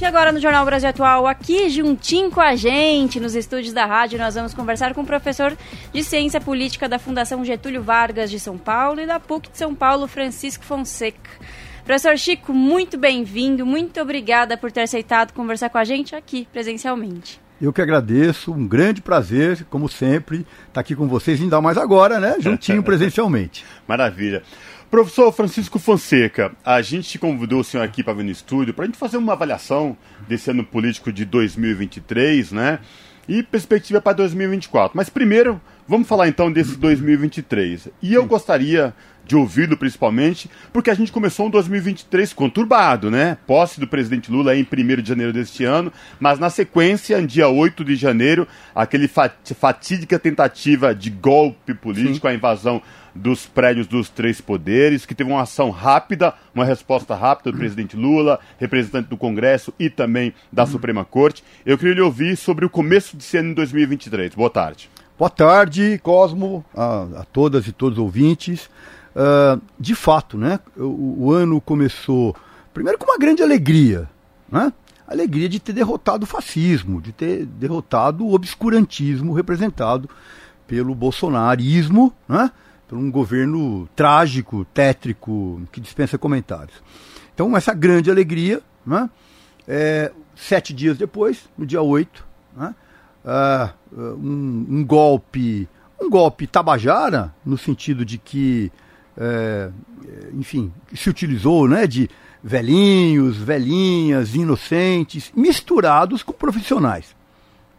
E agora no Jornal Brasil Atual, aqui juntinho com a gente, nos estúdios da rádio, nós vamos conversar com o professor de Ciência Política da Fundação Getúlio Vargas de São Paulo e da PUC de São Paulo, Francisco Fonseca. Professor Chico, muito bem-vindo, muito obrigada por ter aceitado conversar com a gente aqui presencialmente. Eu que agradeço, um grande prazer, como sempre, estar aqui com vocês, ainda mais agora, né? Juntinho presencialmente. Maravilha. Professor Francisco Fonseca, a gente convidou o senhor aqui para vir no estúdio para a gente fazer uma avaliação desse ano político de 2023, né? E perspectiva para 2024. Mas primeiro, vamos falar então desse 2023. E eu gostaria de ouvi-lo principalmente, porque a gente começou um 2023 conturbado, né? Posse do presidente Lula em 1 de janeiro deste ano, mas na sequência, dia 8 de janeiro, aquele fatídica tentativa de golpe político, Sim. a invasão dos prédios dos três poderes, que teve uma ação rápida, uma resposta rápida do presidente Lula, representante do Congresso e também da Suprema Corte. Eu queria lhe ouvir sobre o começo de ano em 2023. Boa tarde. Boa tarde, Cosmo, a, a todas e todos os ouvintes. Uh, de fato, né, o, o, ano começou primeiro com uma grande alegria, né? Alegria de ter derrotado o fascismo, de ter derrotado o obscurantismo representado pelo bolsonarismo, né? por um governo trágico, tétrico, que dispensa comentários. Então, essa grande alegria, né? É, sete dias depois, no dia 8, né? Uh, um, um, golpe, um golpe tabajara, no sentido de que, é, enfim, se utilizou né, de velhinhos, velhinhas, inocentes, misturados com profissionais.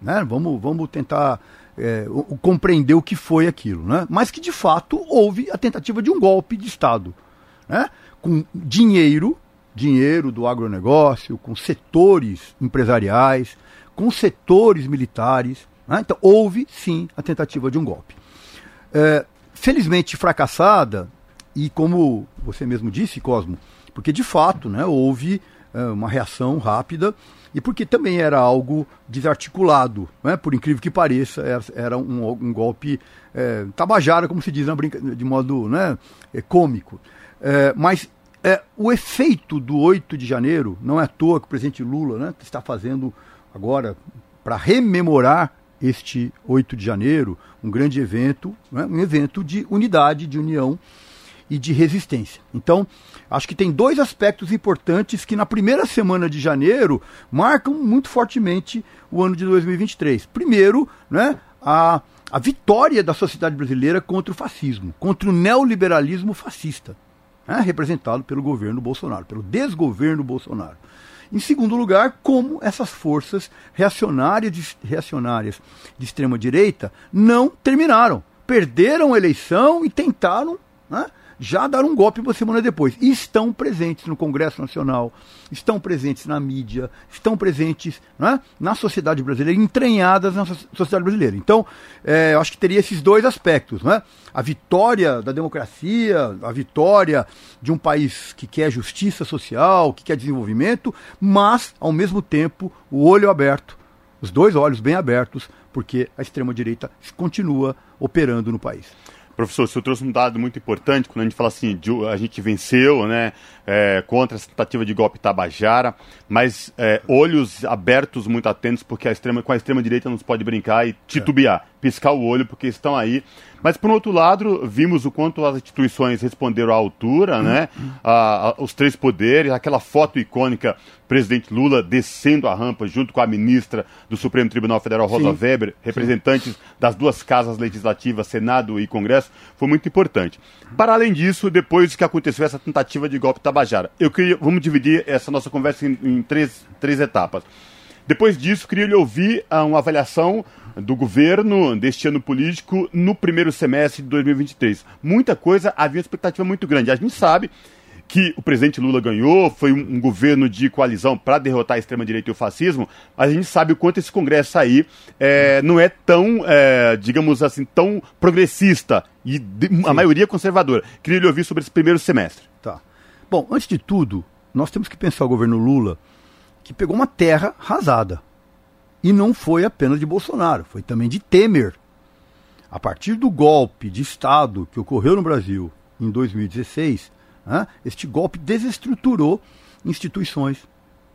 Né? Vamos, vamos tentar é, o, compreender o que foi aquilo, né? mas que de fato houve a tentativa de um golpe de Estado, né? com dinheiro, dinheiro do agronegócio, com setores empresariais, com setores militares. Né? Então houve sim a tentativa de um golpe. É, felizmente fracassada, e como você mesmo disse, Cosmo, porque de fato né, houve é, uma reação rápida e porque também era algo desarticulado, né? por incrível que pareça, era, era um, um, golpe é, tabajara, como se diz de modo né, é, cômico. É, mas o efeito do 8 de janeiro, não é à toa que o presidente Lula né, está fazendo agora para rememorar este 8 de janeiro, um grande evento, né, um evento de unidade, de união e de resistência. Então, acho que tem dois aspectos importantes que na primeira semana de janeiro marcam muito fortemente o ano de 2023. Primeiro, né, a, a vitória da sociedade brasileira contra o fascismo, contra o neoliberalismo fascista, né, representado pelo governo Bolsonaro, pelo desgoverno Bolsonaro. Em segundo lugar, como essas forças reacionárias, reacionárias de extrema direita não terminaram. Perderam a eleição e tentaram né, já dar um golpe uma semana depois. E estão presentes no Congresso Nacional, estão presentes na mídia, estão presentes né, na sociedade brasileira, entranhadas na sociedade brasileira. Então, é, eu acho que teria esses dois aspectos. Né? A vitória da democracia, a vitória de um país que quer justiça social, que quer desenvolvimento, mas, ao mesmo tempo, o olho aberto, os dois olhos bem abertos, porque a extrema-direita continua operando no país. Professor, você trouxe um dado muito importante quando a gente fala assim, a gente venceu né, é, contra essa tentativa de golpe tabajara, mas é, olhos abertos, muito atentos, porque a extrema, com a extrema-direita não se pode brincar e titubear. Piscar o olho, porque estão aí. Mas, por outro lado, vimos o quanto as instituições responderam à altura, né? A, os três poderes, aquela foto icônica, presidente Lula descendo a rampa junto com a ministra do Supremo Tribunal Federal, Rosa Sim. Weber, representantes Sim. das duas casas legislativas, Senado e Congresso, foi muito importante. Para além disso, depois que aconteceu essa tentativa de golpe Tabajara, eu queria, vamos dividir essa nossa conversa em, em três, três etapas. Depois disso, queria lhe ouvir ah, uma avaliação do governo deste ano político no primeiro semestre de 2023. Muita coisa, havia uma expectativa muito grande. A gente sabe que o presidente Lula ganhou, foi um, um governo de coalizão para derrotar a extrema-direita e o fascismo, mas a gente sabe o quanto esse Congresso aí é, não é tão, é, digamos assim, tão progressista e de, a maioria conservadora. Queria lhe ouvir sobre esse primeiro semestre. Tá. Bom, antes de tudo, nós temos que pensar o governo Lula que pegou uma terra arrasada. E não foi apenas de Bolsonaro, foi também de Temer. A partir do golpe de Estado que ocorreu no Brasil em 2016, né, este golpe desestruturou instituições,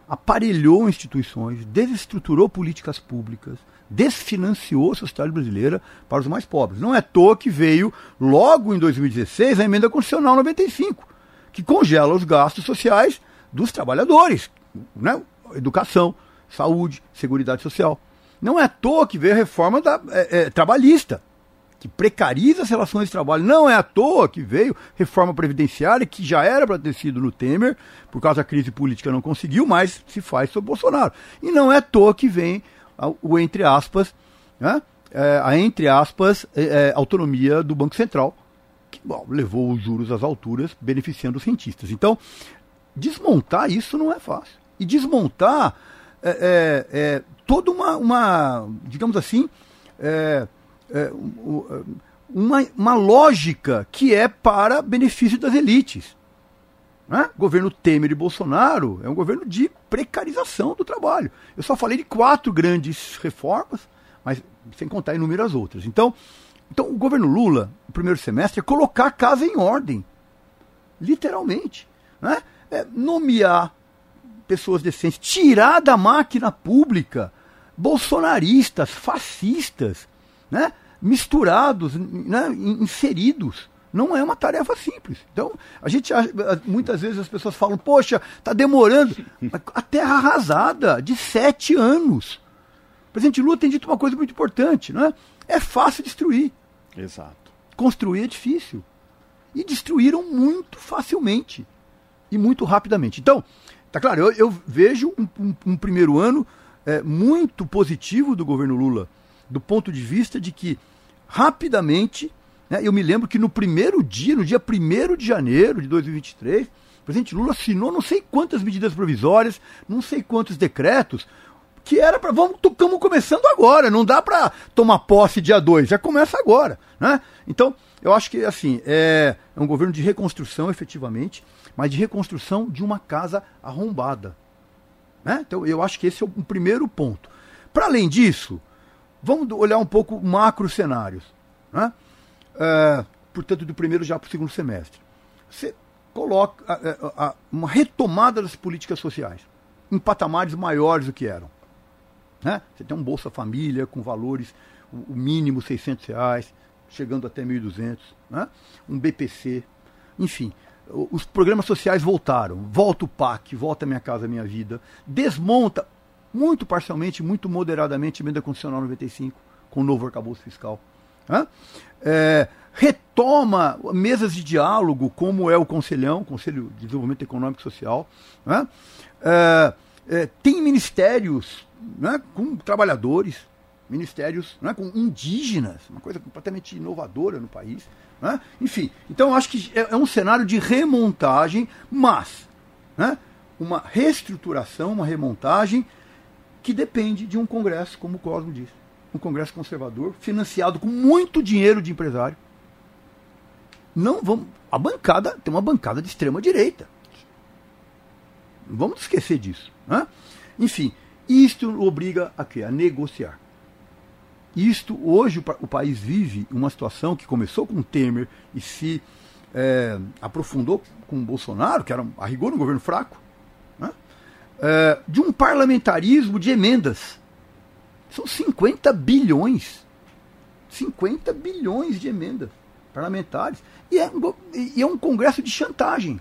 aparelhou instituições, desestruturou políticas públicas, desfinanciou a sociedade brasileira para os mais pobres. Não é à toa que veio, logo em 2016, a emenda constitucional 95, que congela os gastos sociais dos trabalhadores, né? Educação, saúde, seguridade social. Não é à toa que veio a reforma da, é, é, trabalhista, que precariza as relações de trabalho. Não é à toa que veio reforma previdenciária, que já era para ter sido no Temer, por causa da crise política não conseguiu, mas se faz sob Bolsonaro. E não é à toa que vem o entre aspas, né, é, a entre aspas, é, é, autonomia do Banco Central, que bom, levou os juros às alturas, beneficiando os cientistas. Então, desmontar isso não é fácil. E desmontar é, é, é toda uma, uma, digamos assim, é, uma, uma lógica que é para benefício das elites. Né? O governo Temer e Bolsonaro é um governo de precarização do trabalho. Eu só falei de quatro grandes reformas, mas sem contar inúmeras outras. Então, então o governo Lula, no primeiro semestre, é colocar a casa em ordem. Literalmente. Né? É nomear pessoas decentes, tirar da máquina pública bolsonaristas, fascistas, né? misturados, né? inseridos não é uma tarefa simples. Então, a gente muitas vezes as pessoas falam, poxa, está demorando. A terra arrasada de sete anos. O presidente Lula tem dito uma coisa muito importante, não é? É fácil destruir. Exato. Construir é difícil. E destruíram muito facilmente e muito rapidamente. Então, tá claro, eu, eu vejo um, um, um, primeiro ano é, muito positivo do governo Lula, do ponto de vista de que rapidamente né? Eu me lembro que no primeiro dia, no dia 1 de janeiro de 2023, o presidente Lula assinou não sei quantas medidas provisórias, não sei quantos decretos, que era para. Vamos, estamos começando agora, não dá para tomar posse dia 2, já começa agora. Né? Então, eu acho que assim, é, é um governo de reconstrução, efetivamente, mas de reconstrução de uma casa arrombada. Né? Então, eu acho que esse é o primeiro ponto. Para além disso, vamos olhar um pouco macro cenários. Né? uh, portanto, do primeiro já para o segundo semestre. Você coloca uh, uh, uma retomada das políticas sociais em patamares maiores do que eram. Né? Você tem um Bolsa Família com valores, o, mínimo 600 reais, chegando até 1.200, né? um BPC, enfim. Os programas sociais voltaram. Volta o PAC, volta Minha Casa Minha Vida. Desmonta, muito parcialmente, muito moderadamente, a emenda constitucional 95, com o novo arcabouço fiscal. Né? É, retoma mesas de diálogo, como é o Conselhão, Conselho de Desenvolvimento Econômico e Social. Né? É, é, tem ministérios né, com trabalhadores, ministérios né, com indígenas, uma coisa completamente inovadora no país. Né? Enfim, então acho que é, é, um cenário de remontagem, mas né, uma reestruturação, uma remontagem que depende de um Congresso, como o Cosmo disse um Congresso conservador, financiado com muito dinheiro de empresário. Não vamos. A bancada tem uma bancada de extrema direita. Vamos esquecer disso. Né? Enfim, isto obriga a quê? A negociar. Isto, hoje o, país vive uma situação que começou com Temer e se é, aprofundou com Bolsonaro, que era a rigor um governo fraco, né? é, de um parlamentarismo de emendas são 50 bilhões. 50 bilhões de emendas parlamentares. E é, e é um congresso de chantagem.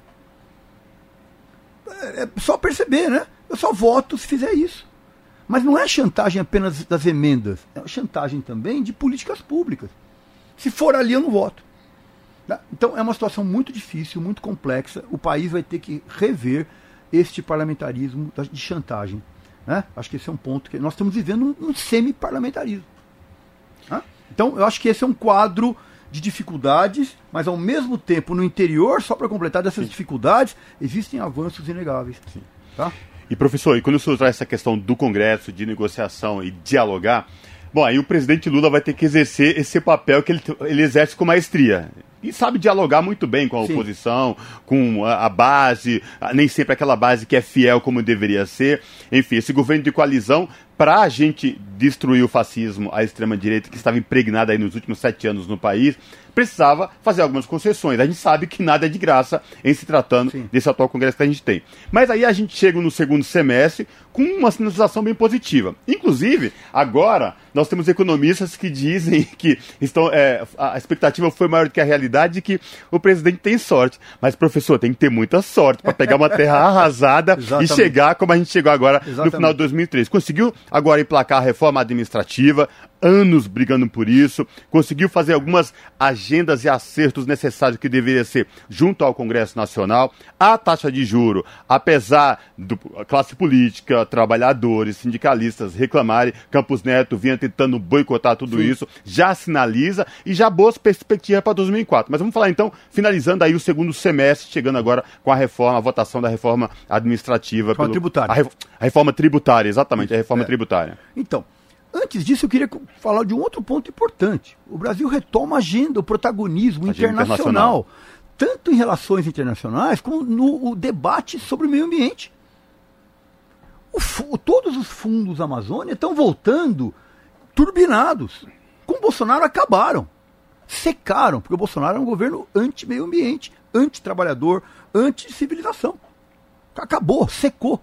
É, é só perceber, né? Eu só voto se fizer isso. Mas não é chantagem apenas das emendas, é chantagem também de políticas públicas. Se for ali, eu não voto. Tá? Então é uma situação muito difícil, muito complexa. O país vai ter que rever este parlamentarismo de chantagem. Né? Acho que esse é um ponto que nós estamos vivendo um, um semi-parlamentarismo. Né? Então, eu acho que esse é um quadro de dificuldades, mas ao mesmo tempo, no interior, só para completar dessas Sim. dificuldades, existem avanços inegáveis. Sim. Tá? E professor, e quando o senhor traz essa questão do Congresso, de negociação e dialogar, bom, aí o presidente Lula vai ter que exercer esse papel que ele, ele exerce com maestria e sabe dialogar muito bem com a Sim. oposição, com a, a, base, nem sempre aquela base que é fiel como deveria ser. Enfim, esse governo de coalizão para a gente destruir o fascismo, a extrema-direita que estava impregnada aí nos últimos sete anos no país, precisava fazer algumas concessões. A gente sabe que nada é de graça em se tratando Sim. desse atual Congresso que a gente tem. Mas aí a gente chega no segundo semestre com uma sinalização bem positiva. Inclusive, agora nós temos economistas que dizem que estão, é, a expectativa foi maior do que a realidade de que o presidente tem sorte. Mas, professor, tem que ter muita sorte para pegar uma terra arrasada e chegar como a gente chegou agora Exatamente. no final de 2003. Conseguiu agora emplacar a reforma administrativa, anos brigando por isso, conseguiu fazer algumas agendas e acertos necessários que deveria ser junto ao Congresso Nacional. A taxa de juro, apesar da classe política, trabalhadores, sindicalistas reclamarem, Campos Neto vinha tentando boicotar tudo Sim. isso, já sinaliza e já boas perspectivas para 2004. Mas vamos falar então, finalizando aí o segundo semestre, chegando agora com a reforma, a votação da reforma administrativa. Reforma pelo, tributária. A, a, reforma tributária, exatamente, a reforma é. tributária. Então, Antes disso, eu queria falar de um outro ponto importante. O Brasil retoma a agenda, o protagonismo agenda internacional, internacional, tanto em relações internacionais como no debate sobre o meio ambiente. O, todos os fundos da Amazônia estão voltando turbinados. Com o Bolsonaro acabaram. Secaram, porque o Bolsonaro é um governo anti-meio ambiente, anti-trabalhador, anti-civilização. Acabou, secou.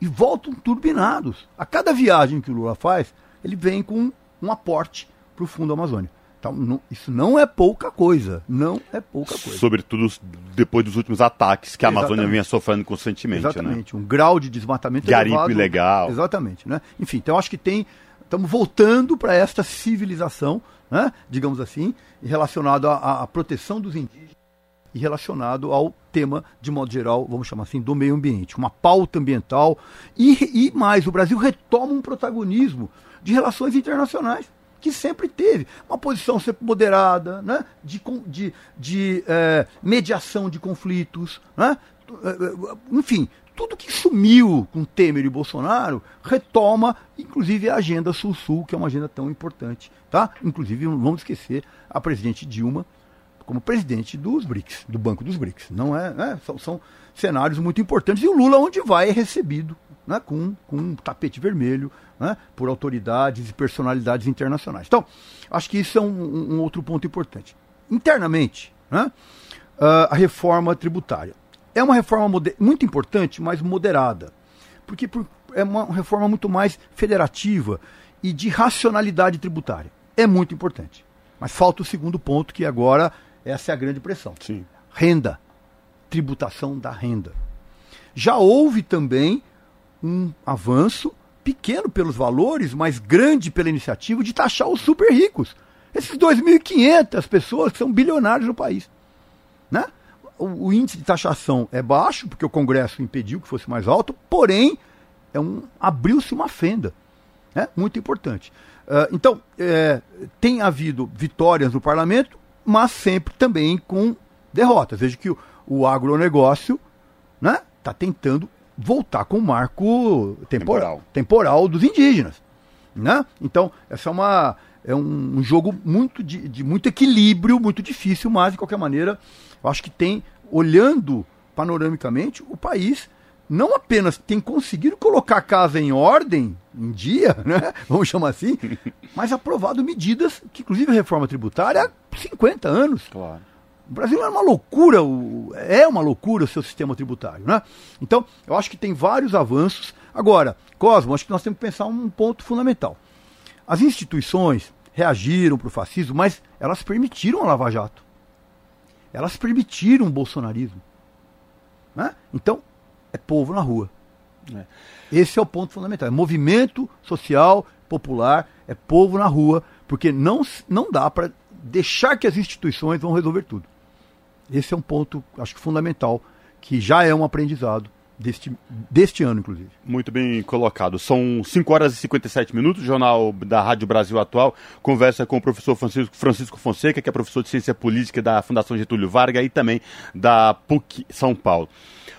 E voltam turbinados. A cada viagem que o Lula faz, ele vem com um aporte para o Fundo Amazônia. Então, não, isso não é pouca coisa. Não é pouca coisa. Sobretudo depois dos últimos ataques que a Exatamente. Amazônia vinha sofrendo constantemente. Né? Exatamente. Né? Um grau de desmatamento Garimpo elevado. ilegal. Exatamente. Né? Enfim, então acho que tem. Estamos voltando para esta civilização, né? digamos assim, relacionado à, à proteção dos indígenas e relacionado ao tema, de modo geral, vamos chamar assim, do meio ambiente. Uma pauta ambiental. E, e mais, o Brasil retoma um protagonismo de relações internacionais, que sempre teve. Uma posição sempre moderada, né? de, de, de é, mediação de conflitos. Né? Enfim, tudo que sumiu com Temer e Bolsonaro retoma, inclusive a agenda Sul-Sul, que é uma agenda tão importante. Tá? Inclusive, não vamos esquecer a presidente Dilma como presidente dos BRICS, do Banco dos BRICS. Não é, né? são, são cenários muito importantes. E o Lula, onde vai, é recebido né, com, com um tapete vermelho né, por autoridades e personalidades internacionais. Então, acho que isso é um, um outro ponto importante. Internamente, né, uh, a reforma tributária. É uma reforma muito importante, mas moderada. Porque por, é uma reforma muito mais federativa e de racionalidade tributária. É muito importante. Mas falta o segundo ponto, que agora essa é a grande pressão. Sim. Renda. Tributação da renda. Já houve também um avanço, pequeno pelos valores, mas grande pela iniciativa de taxar os super ricos. Esses 2.500 pessoas que são bilionários no país. Né? O, o, índice de taxação é baixo, porque o Congresso impediu que fosse mais alto, porém, é um, abriu-se uma fenda. Né? Muito importante. Uh, então, é, tem havido vitórias no parlamento, mas sempre também com derrotas. Veja que o, o agronegócio está né, tá tentando voltar com o marco temporal, temporal dos indígenas. Né? Então, essa é uma é um, jogo muito de, de, muito equilíbrio, muito difícil, mas de qualquer maneira, eu acho que tem, olhando panoramicamente, o país não apenas tem conseguido colocar a casa em ordem, em dia, né? vamos chamar assim, mas aprovado medidas que, inclusive, a reforma tributária há 50 anos. Claro. O Brasil é uma loucura, é uma loucura o seu sistema tributário, né? Então, eu acho que tem vários avanços. Agora, Cosmo, acho que nós temos que pensar um ponto fundamental. As instituições reagiram para o fascismo, mas elas permitiram a Lava Jato. Elas permitiram o bolsonarismo. Né? Então, é povo na rua. É. Esse é o ponto fundamental. É movimento social, popular, é povo na rua, porque não, não dá para deixar que as instituições vão resolver tudo. Esse é um ponto, acho que fundamental, que já é um aprendizado deste, deste ano, inclusive. Muito bem colocado. São 5 horas e 57 minutos. O Jornal da Rádio Brasil Atual conversa com o professor Francisco, Francisco Fonseca, que é professor de Ciência Política da Fundação Getúlio Vargas e também da PUC São Paulo.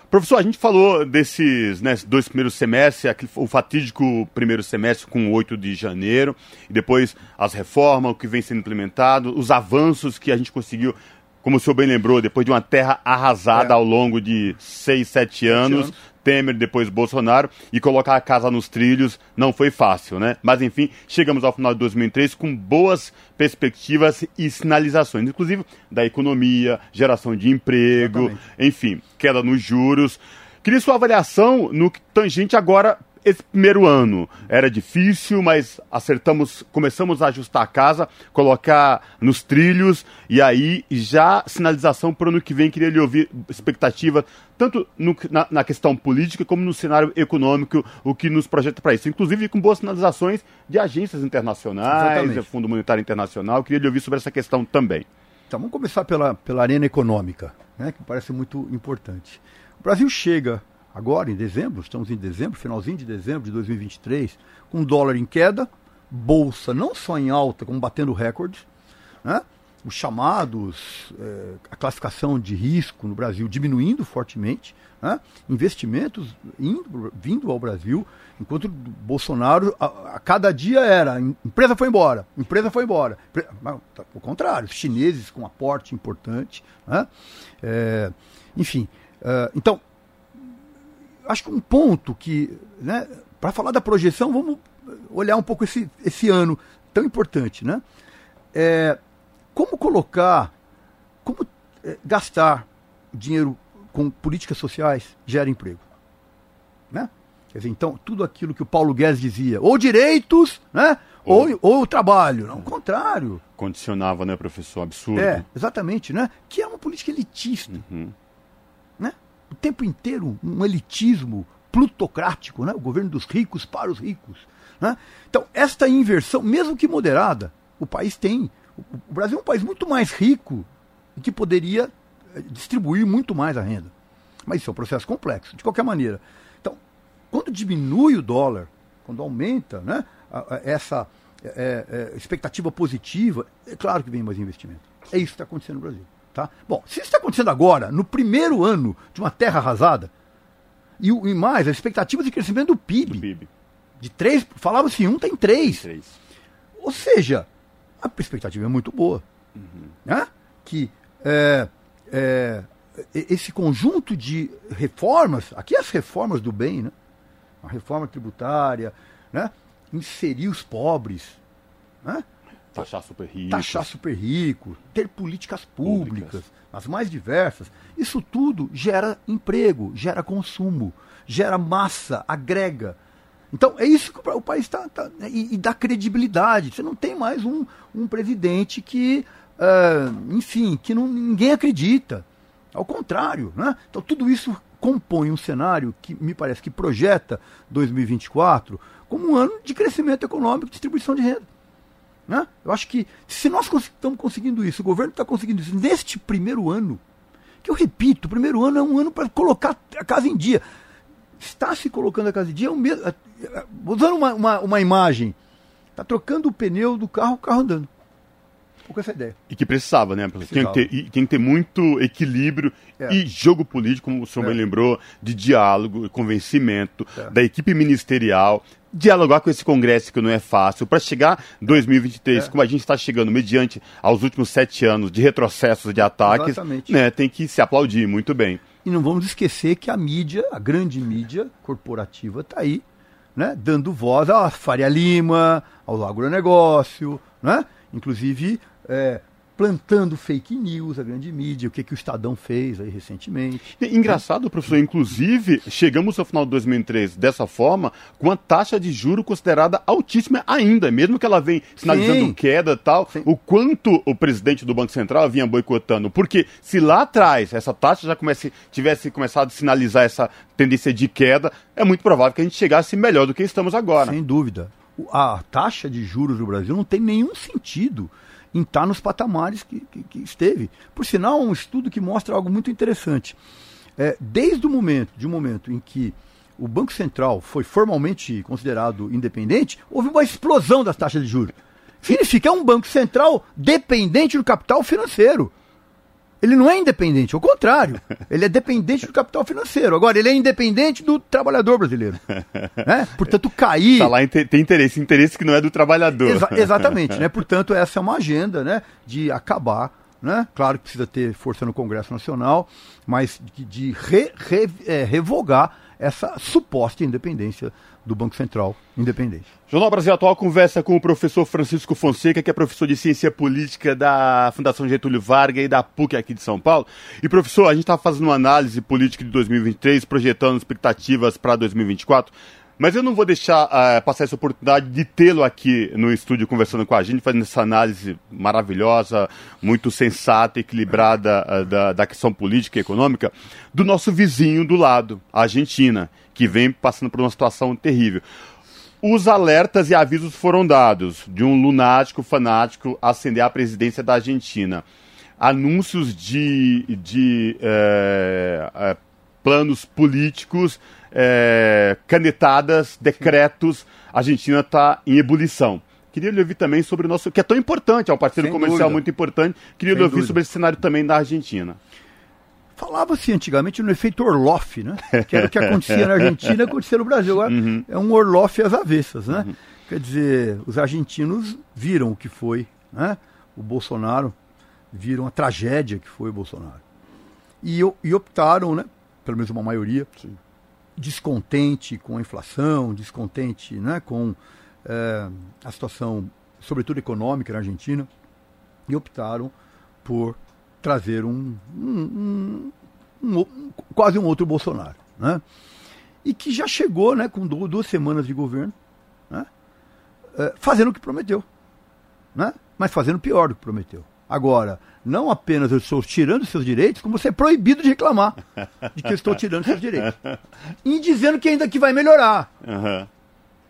Professor, a gente falou desses né, dois primeiros semestres, o fatídico primeiro semestre com 8 de janeiro, e depois as reformas, o que vem sendo implementado, os avanços que a gente conseguiu como o senhor bem lembrou, depois de uma terra arrasada é. ao longo de seis, sete anos, anos, Temer, depois Bolsonaro, e colocar a casa nos trilhos não foi fácil, né? Mas enfim, chegamos ao final de 2003 com boas perspectivas e sinalizações, inclusive da economia, geração de emprego, Exatamente. enfim, queda nos juros. Queria sua avaliação no tangente agora esse primeiro ano era difícil, mas acertamos, começamos a ajustar a casa, colocar nos trilhos e aí já sinalização para o ano que vem. Queria lhe ouvir expectativa tanto no, na, na, questão política como no cenário econômico, o que nos projeta para isso. Inclusive com boas sinalizações de agências internacionais, Fundo Monetário Internacional. Queria lhe ouvir sobre essa questão também. Então vamos começar pela, pela arena econômica, né, que parece muito importante. O Brasil chega agora em dezembro, estamos em dezembro, finalzinho de dezembro de 2023, com dólar em queda, bolsa não só em alta, como batendo recordes, né? os chamados, é, a classificação de risco no Brasil diminuindo fortemente, né? investimentos indo, vindo ao Brasil, enquanto Bolsonaro, a, a, cada dia era, empresa foi embora, empresa foi embora. Mas, tá, o contrário, chineses com aporte importante. Né? É, enfim, é, então, acho que um ponto que, né, para falar da projeção, vamos olhar um pouco esse, esse ano tão importante, né? É, como colocar, como é, gastar dinheiro com políticas sociais gera emprego, né? Quer dizer, então, tudo aquilo que o Paulo Guedes dizia, ou direitos, né? Ou, ou, ou trabalho. Não, o contrário. Condicionava, né, professor? Absurdo. É, exatamente, né? Que é uma política elitista. Uhum o tempo inteiro um elitismo plutocrático, né? o governo dos ricos para os ricos. Né? Então, esta inversão, mesmo que moderada, o país tem. O Brasil é um país muito mais rico e que poderia eh, distribuir muito mais a renda. Mas isso é um processo complexo, de qualquer maneira. Então, quando diminui o dólar, quando aumenta né, essa é, é, expectativa positiva, é claro que vem mais investimento. É isso que está acontecendo no Brasil. Tá? Bom, se isso está acontecendo agora, no primeiro ano de uma terra arrasada, e, e mais, as expectativas de crescimento do PIB, do PIB. de três, falava-se um, tem três. três. Ou seja, a perspectiva é muito boa. Uhum. Né? Que é, é, esse conjunto de reformas, aqui as reformas do bem, né? a reforma tributária, né? inserir os pobres, né? Taxar super rico. Taxar super rico, ter políticas públicas, públicas, as mais diversas. Isso tudo gera emprego, gera consumo, gera massa, agrega. Então é isso que o país está. Tá, né, e, e, dá credibilidade. Você não tem mais um, um presidente que, uh, enfim, que não, ninguém acredita. Ao contrário. Né? Então tudo isso compõe um cenário que me parece que projeta 2024 como um ano de crescimento econômico e distribuição de renda. Né? Eu acho que se nós estamos conseguindo isso, o governo está conseguindo isso neste primeiro ano, que eu repito, o primeiro ano é um ano para colocar a casa em dia. Está se colocando a casa em dia, é é, é, usando uma, uma, uma imagem, está trocando o pneu do carro, o carro andando com essa ideia. E que precisava, né? Precisava. Tem, que ter, tem que ter muito equilíbrio é. e jogo político, como o senhor é. bem lembrou, de diálogo, convencimento, é. da equipe ministerial, dialogar com esse Congresso que não é fácil, para chegar 2023, é. como a gente está chegando, mediante aos últimos sete anos de retrocessos, de ataques, né, tem que se aplaudir muito bem. E não vamos esquecer que a mídia, a grande mídia corporativa, está aí, né, dando voz à Faria Lima, ao agronegócio, né? inclusive é, plantando fake news, a grande mídia, o que, que o Estadão fez aí recentemente. Engraçado, professor, inclusive, chegamos ao final de 2003 dessa forma, com a taxa de juro considerada altíssima ainda, mesmo que ela vem sinalizando Sim. queda e tal, Sim. o quanto o presidente do Banco Central vinha boicotando. Porque se lá atrás essa taxa já comece, tivesse começado a sinalizar essa tendência de queda, é muito provável que a gente chegasse melhor do que estamos agora. Sem dúvida. A taxa de juros do Brasil não tem nenhum sentido em estar nos patamares que, que, que esteve. Por sinal, um estudo que mostra algo muito interessante. É, desde o momento, de um momento em que o Banco Central foi formalmente considerado independente, houve uma explosão das taxas de juros. Significa é um banco central dependente do capital financeiro. Ele não é independente, ao contrário. Ele é dependente do capital financeiro. Agora, ele é independente do trabalhador brasileiro. Né? Portanto, cair. Tá lá tem interesse, interesse que não é do trabalhador. Exa exatamente, né? Portanto, essa é uma agenda né, de acabar. Né? Claro que precisa ter força no Congresso Nacional, mas de, de re, re, é, revogar essa suposta independência do Banco Central independente. Jornal Brasil Atual conversa com o professor Francisco Fonseca, que é professor de Ciência Política da Fundação Getúlio Vargas e da PUC aqui de São Paulo. E professor, a gente está fazendo uma análise política de 2023, projetando expectativas para 2024. Mas eu não vou deixar uh, passar essa oportunidade de tê-lo aqui no estúdio conversando com a gente, fazendo essa análise maravilhosa, muito sensata, equilibrada uh, da, da questão política e econômica, do nosso vizinho do lado, a Argentina, que vem passando por uma situação terrível. Os alertas e avisos foram dados de um lunático fanático ascender à presidência da Argentina. Anúncios de, de uh, planos políticos é, canetadas, decretos, a Argentina está em ebulição. Queria lhe ouvir também sobre o nosso, que é tão importante, é um parceiro Sem comercial dúvida. muito importante. Queria Sem lhe ouvir dúvida. sobre esse cenário também da Argentina. Falava-se antigamente no efeito Orloff, né? Que era o que acontecia na Argentina, acontecia no Brasil. Agora uhum. é um Orloff às avessas, né? Uhum. Quer dizer, os argentinos viram o que foi, né? O Bolsonaro, viram a tragédia que foi o Bolsonaro. E, e optaram, né? Pelo menos uma maioria, Sim descontente com a inflação, descontente né, com é, a situação, sobretudo econômica na Argentina, e optaram por trazer um, um, um, um quase um outro Bolsonaro. Né? E que já chegou né, com duas semanas de governo, né, é, fazendo o que prometeu. Né, mas fazendo pior do que prometeu. Agora, não apenas eu estou tirando seus direitos, como você é proibido de reclamar de que eu estou tirando seus direitos. E dizendo que ainda que vai melhorar. Uhum.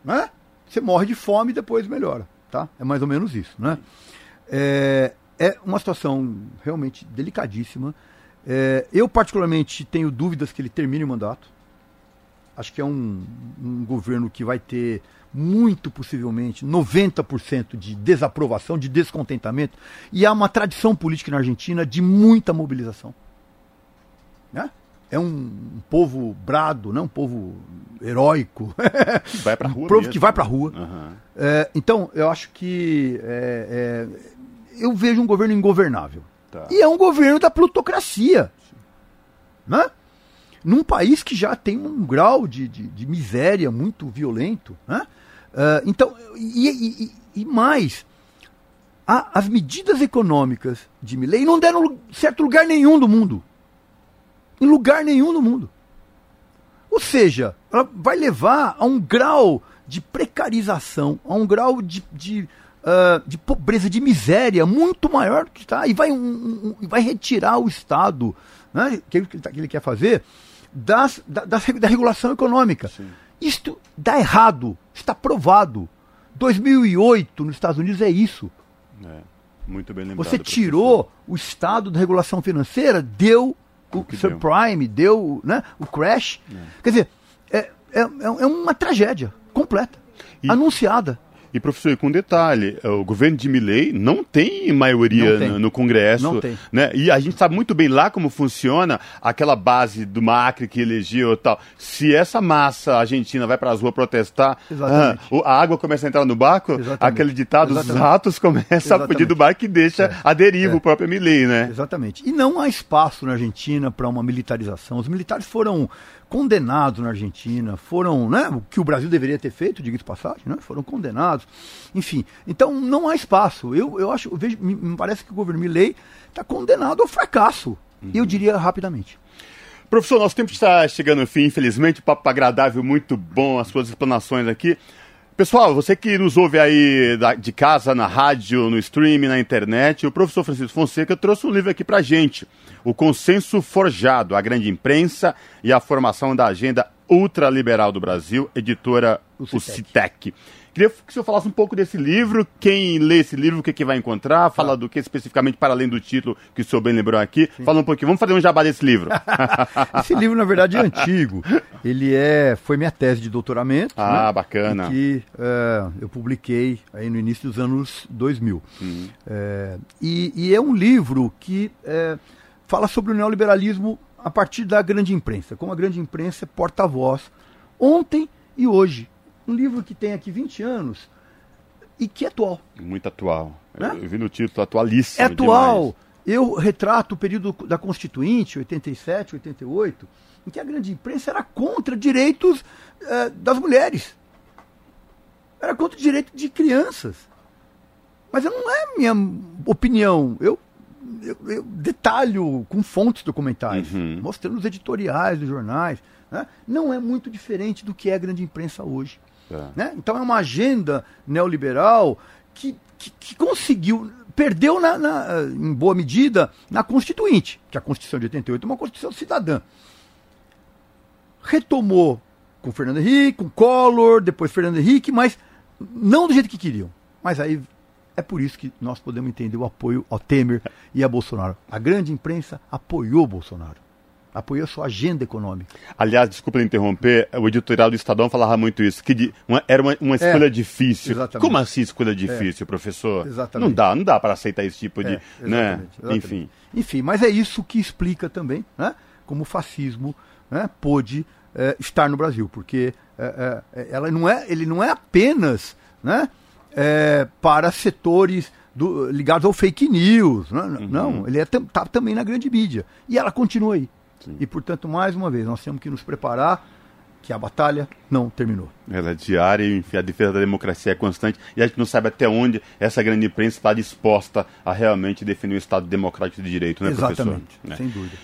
Né? Você morre de fome e depois melhora. Tá? É mais ou menos isso. Né? É, é uma situação realmente delicadíssima. É, eu, particularmente, tenho dúvidas que ele termine o mandato. Acho que é um, um governo que vai ter muito possivelmente 90% de desaprovação, de descontentamento, e há uma tradição política na Argentina de muita mobilização. Né? É um, um povo brado, né? um povo heróico. Vai pra rua. um povo que vai para a rua. Uhum. É, então, eu acho que é, é, eu vejo um governo ingovernável. Tá. E é um governo da plutocracia. Né? Num país que já tem um grau de, de, de miséria muito violento. Né? Uh, então, e, e, e mais, a, as medidas econômicas de Milley não deram certo lugar nenhum do mundo. Em lugar nenhum do mundo. Ou seja, ela vai levar a um grau de precarização, a um grau de, de, uh, de pobreza, de miséria muito maior que está. E vai, um, um, vai retirar o Estado, né, que, ele, que ele quer fazer, das, da, da, da regulação econômica. Sim. Isto dá errado, está provado. 2008 nos Estados Unidos é isso. É, muito bem lembrado. Você tirou professor. o Estado da regulação financeira, deu o, o subprime, deu, deu né, o crash. É. Quer dizer, é, é, é uma tragédia completa, e, anunciada. E, professor, com detalhe, o governo de Milley não tem maioria tem. No, no, Congresso. Não tem. Né? E a gente sabe muito bem lá como funciona aquela base do Macri que elegeu e tal. Se essa massa argentina vai para as ruas protestar, ah, a água começa a entrar no barco, Exatamente. aquele ditado, Exatamente. os ratos começam Exatamente. a fugir do barco e deixa é. a deriva é. o próprio Milley, né? Exatamente. E não há espaço na Argentina para uma militarização. Os militares foram condenados na Argentina, foram, né, o que o Brasil deveria ter feito, diga de passagem, né, foram condenados, enfim. Então não há espaço. Eu, eu acho, eu vejo, me, me parece que o governo Milley está condenado ao fracasso. Uhum. Eu diria rapidamente. Professor, nosso tempo está chegando ao fim, infelizmente, papo agradável, muito bom, as suas explanações aqui. Pessoal, você que nos ouve aí de casa, na rádio, no streaming, na internet, o professor Francisco Fonseca trouxe um livro aqui pra gente. O Consenso Forjado, a grande imprensa e a formação da agenda ultraliberal do Brasil, editora o Citec. Queria que o senhor falasse um pouco desse livro, quem lê esse livro, o que, que vai encontrar, fala ah. do que especificamente, para além do título que o senhor bem lembrou aqui. Sim. Fala um pouquinho, vamos fazer um jabá desse livro. esse livro, na verdade, é antigo. Ele é, foi minha tese de doutoramento. Ah, né? bacana. Que uh, eu publiquei aí no início dos anos 2000. Uhum. Uh, e, e, é um livro que uh, fala sobre o neoliberalismo a partir da grande imprensa, como a grande imprensa é porta-voz ontem e hoje um livro que tem aqui 20 anos e que é atual. Muito atual. Né? Eu vi no título atualíssimo. É atual. Demais. eu retrato o período da Constituinte, 87, 88, em que a grande imprensa era contra direitos eh, das mulheres. Era contra o direito de crianças. Mas não é minha opinião. Eu, eu, eu detalho com fontes documentais, uhum. mostrando os editoriais dos jornais. Né? Não é muito diferente do que é a grande imprensa hoje. É. Né? Então é uma agenda neoliberal que, que, que conseguiu perdeu na, na, em boa medida na Constituinte, que a Constituição de 88 é uma Constituição cidadã. Retomou com Fernando Henrique, com Collor, depois Fernando Henrique, mas não do jeito que queriam. Mas aí é por isso que nós podemos entender o apoio ao Temer e a Bolsonaro. A grande imprensa apoiou Bolsonaro apoiou a sua agenda econômica. Aliás, desculpa interromper, o editorial do Estadão falava muito isso, que de, uma, era uma, uma escolha é, difícil. Exatamente. Como assim escolha é. difícil, é, professor? Exatamente. Não dá, não dá para aceitar esse tipo de, é, né? Exatamente. Enfim. Enfim, mas é isso que explica também, né? Como o fascismo né, pôde é, estar no Brasil, porque é, ela não é, ele não é apenas, né? Para setores do, ligados ao fake news. Né? Uhum. Não, ele está é, também na grande mídia. E ela continua aí. Sim. E, portanto, mais uma vez, nós temos que nos preparar que a batalha não terminou. Ela é diária e enfim, a defesa da democracia é constante e a gente não sabe até onde essa grande imprensa está disposta a realmente defender o Estado democrático de direito, né, Exatamente, professor? Exatamente, sem dúvida.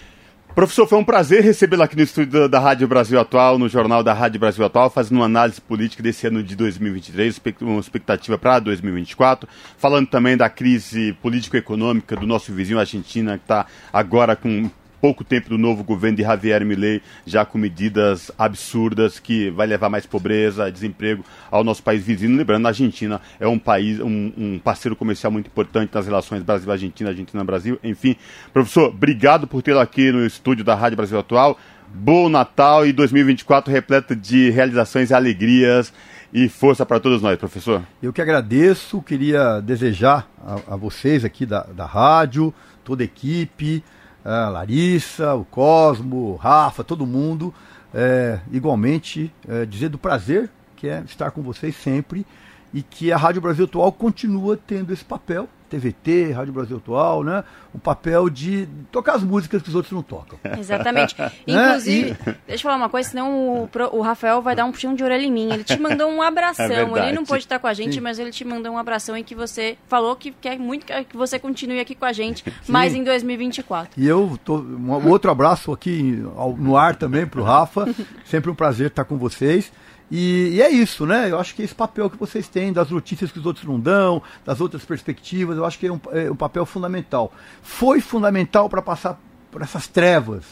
Professor, foi um prazer recebê-lo aqui no estúdio da Rádio Brasil Atual, no Jornal da Rádio Brasil Atual, fazendo uma análise política desse ano de 2023, uma expectativa para 2024, falando também da crise político-econômica do nosso vizinho Argentina, que está agora com pouco tempo do novo governo de Javier Milei, já com medidas absurdas que vai levar mais pobreza, desemprego ao nosso país vizinho. Lembrando, a Argentina é um país, um, um parceiro comercial muito importante nas relações Brasil-Argentina, Argentina-Brasil. Enfim, professor, obrigado por tê-lo aqui no estúdio da Rádio Brasil Atual. Bom Natal e 2024 repleto de realizações e alegrias e força para todos nós, professor. Eu que agradeço, queria desejar a, a vocês aqui da, da rádio, toda a equipe, a Larissa, o Cosmo, o Rafa, todo mundo, é, igualmente é, dizer do prazer que é estar com vocês sempre e que a Rádio Brasil Atual continua tendo esse papel TVT, Rádio Brasil Atual, né? O papel de tocar as músicas que os outros não tocam. Exatamente. Inclusive, e... deixa eu falar uma coisa, senão o, o, Rafael vai dar um puxão de orelha em mim. Ele te mandou um abração. É ele não pôde estar com a gente, Sim. mas ele te mandou um abração em que você falou que quer muito que você continue aqui com a gente, Sim. mais em 2024. E eu tô, um outro abraço aqui no ar também para o Rafa. Sempre um prazer estar com vocês. E, e, é isso, né? Eu acho que esse papel que vocês têm das notícias que os outros não dão, das outras perspectivas, eu acho que é um, é um papel fundamental. Foi fundamental para passar por essas trevas,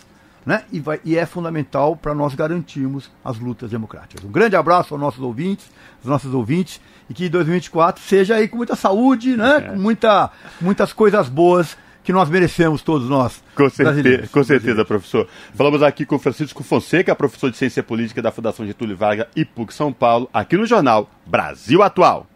né? E, vai, e é fundamental para nós garantirmos as lutas democráticas. Um grande abraço aos nossos ouvintes, aos nossos ouvintes, e que 2024 seja aí com muita saúde, né? É. Com muita, muitas coisas boas que nós merecemos todos nós. Com certeza, com certeza professor. Falamos aqui com Francisco Fonseca, professor de Ciência Política da Fundação Getúlio Vargas e PUC São Paulo, aqui no jornal Brasil Atual.